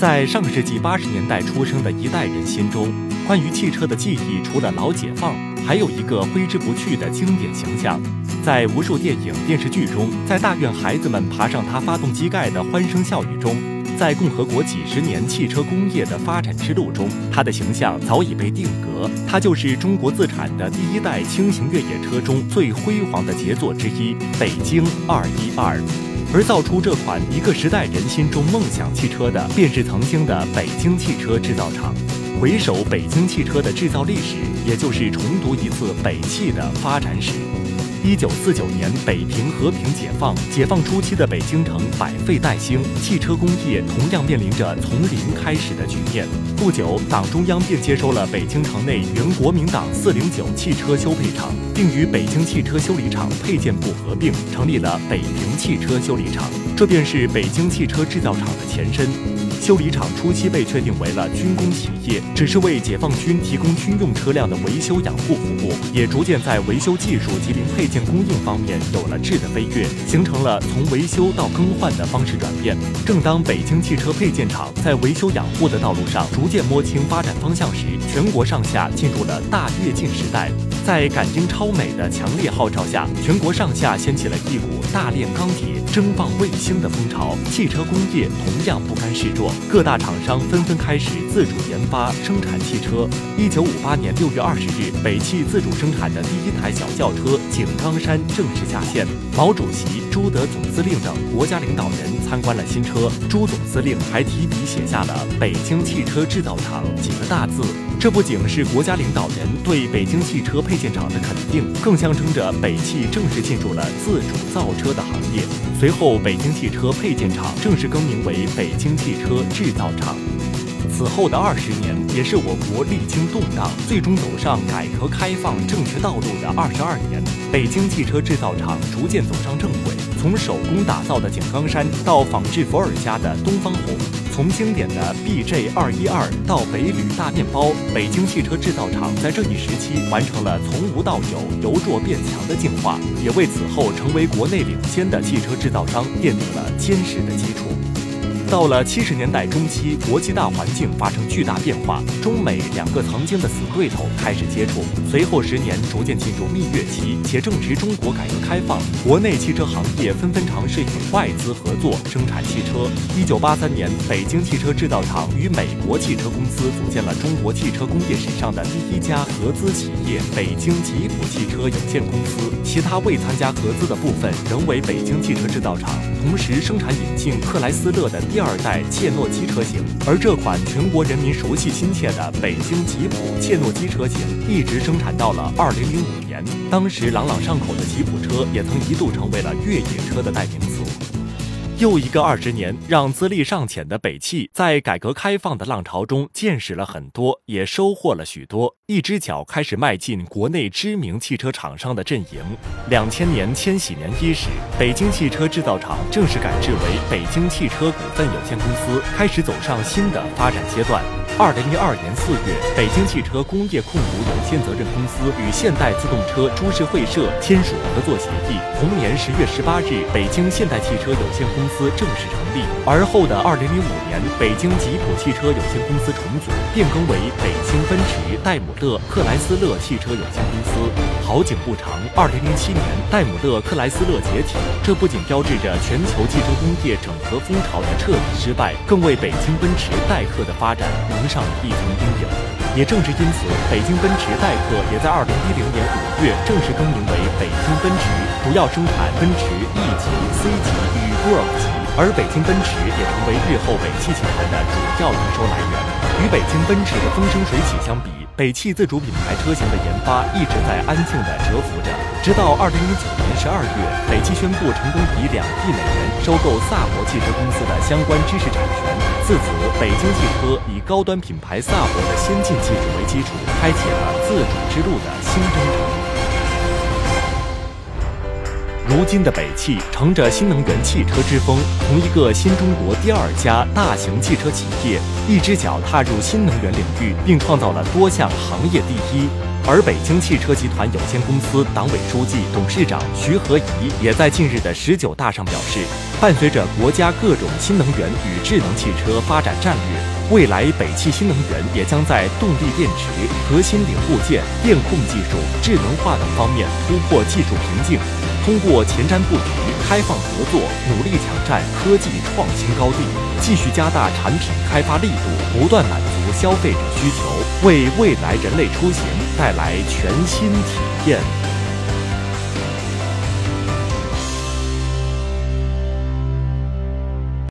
在上世纪八十年代出生的一代人心中，关于汽车的记忆，除了老解放，还有一个挥之不去的经典形象。在无数电影、电视剧中，在大院孩子们爬上它发动机盖的欢声笑语中，在共和国几十年汽车工业的发展之路中，它的形象早已被定格。它就是中国自产的第一代轻型越野车中最辉煌的杰作之一——北京二一二。而造出这款一个时代人心中梦想汽车的，便是曾经的北京汽车制造厂。回首北京汽车的制造历史，也就是重读一次北汽的发展史。一九四九年，北平和平解放。解放初期的北京城百废待兴，汽车工业同样面临着从零开始的局面。不久，党中央便接收了北京城内原国民党四零九汽车修配厂，并与北京汽车修理厂配件部合并，成立了北平汽车修理厂。这便是北京汽车制造厂的前身。修理厂初期被确定为了军工企业，只是为解放军提供军用车辆的维修养护服务，也逐渐在维修技术及零配件供应方面有了质的飞跃，形成了从维修到更换的方式转变。正当北京汽车配件厂在维修养护的道路上逐渐摸清发展方向时，全国上下进入了大跃进时代。在赶英超美的强烈号召下，全国上下掀起了一股大炼钢铁、争放卫星的风潮。汽车工业同样不甘示弱，各大厂商纷纷开始自主研发生产汽车。一九五八年六月二十日，北汽自主生产的第一台小轿车井冈山正式下线。毛主席、朱德总司令等国家领导人参观了新车，朱总司令还提笔写下了“北京汽车制造厂”几个大字。这不仅是国家领导人对北京汽车配件厂的肯定，更象征着北汽正式进入了自主造车的行业。随后，北京汽车配件厂正式更名为北京汽车制造厂。此后的二十年，也是我国历经动荡，最终走上改革开放正确道路的二十二年。北京汽车制造厂逐渐走上正轨，从手工打造的井冈山到仿制伏尔加的东方红。从经典的 BJ 二一二到北旅大面包，北京汽车制造厂在这一时期完成了从无到有、由弱变强的进化，也为此后成为国内领先的汽车制造商奠定了坚实的基础。到了七十年代中期，国际大环境发生巨大变化，中美两个曾经的死对头开始接触。随后十年逐渐进入蜜月期，且正值中国改革开放，国内汽车行业纷纷尝试与外资合作生产汽车。一九八三年，北京汽车制造厂与美国汽车公司组建了中国汽车工业史上的第一家合资企业——北京吉普汽车有限公司。其他未参加合资的部分仍为北京汽车制造厂，同时生产引进克莱斯勒的第。第二代切诺基车型，而这款全国人民熟悉亲切的北京吉普切诺基车型，一直生产到了二零零五年。当时朗朗上口的吉普车，也曾一度成为了越野车的代名词。又一个二十年，让资历尚浅的北汽在改革开放的浪潮中见识了很多，也收获了许多。一只脚开始迈进国内知名汽车厂商的阵营。两千年千禧年伊始，北京汽车制造厂正式改制为北京汽车股份有限公司，开始走上新的发展阶段。二零零二年四月，北京汽车工业控股有限责任公司与现代自动车株式会社签署合作协议。同年十月十八日，北京现代汽车有限公司正式成立。而后的二零零五年，北京吉普汽车有限公司重组，变更为北京奔驰戴姆勒克莱斯勒汽车有限公司。好景不长，二零零七年，戴姆勒克莱斯勒解体，这不仅标志着全球汽车工业整合风潮的彻底失败，更为北京奔驰代客的发展蒙上了一层阴影。也正是因此，北京奔驰代客也在二零一零年五月正式更名为北京奔驰，主要生产奔驰 E 级、C 级与 Golf 级。而北京奔驰也成为日后北汽集团的主要营收来源。与北京奔驰的风生水起相比，北汽自主品牌车型的研发一直在安静地蛰伏着，直到二零一九年十二月，北汽宣布成功以两亿美元收购萨博汽车公司的相关知识产权。自此，北京汽车以高端品牌萨博的先进技术为基础，开启了自主之路的新征程。如今的北汽乘着新能源汽车之风，从一个新中国第二家大型汽车企业，一只脚踏入新能源领域，并创造了多项行业第一。而北京汽车集团有限公司党委书记、董事长徐和宜也在近日的十九大上表示，伴随着国家各种新能源与智能汽车发展战略，未来北汽新能源也将在动力电池、核心零部件、电控技术、智能化等方面突破技术瓶颈，通过前瞻布局、开放合作，努力抢占科技创新高地，继续加大产品开发力度，不断满足消费者需求，为未来人类出行带来全新体验。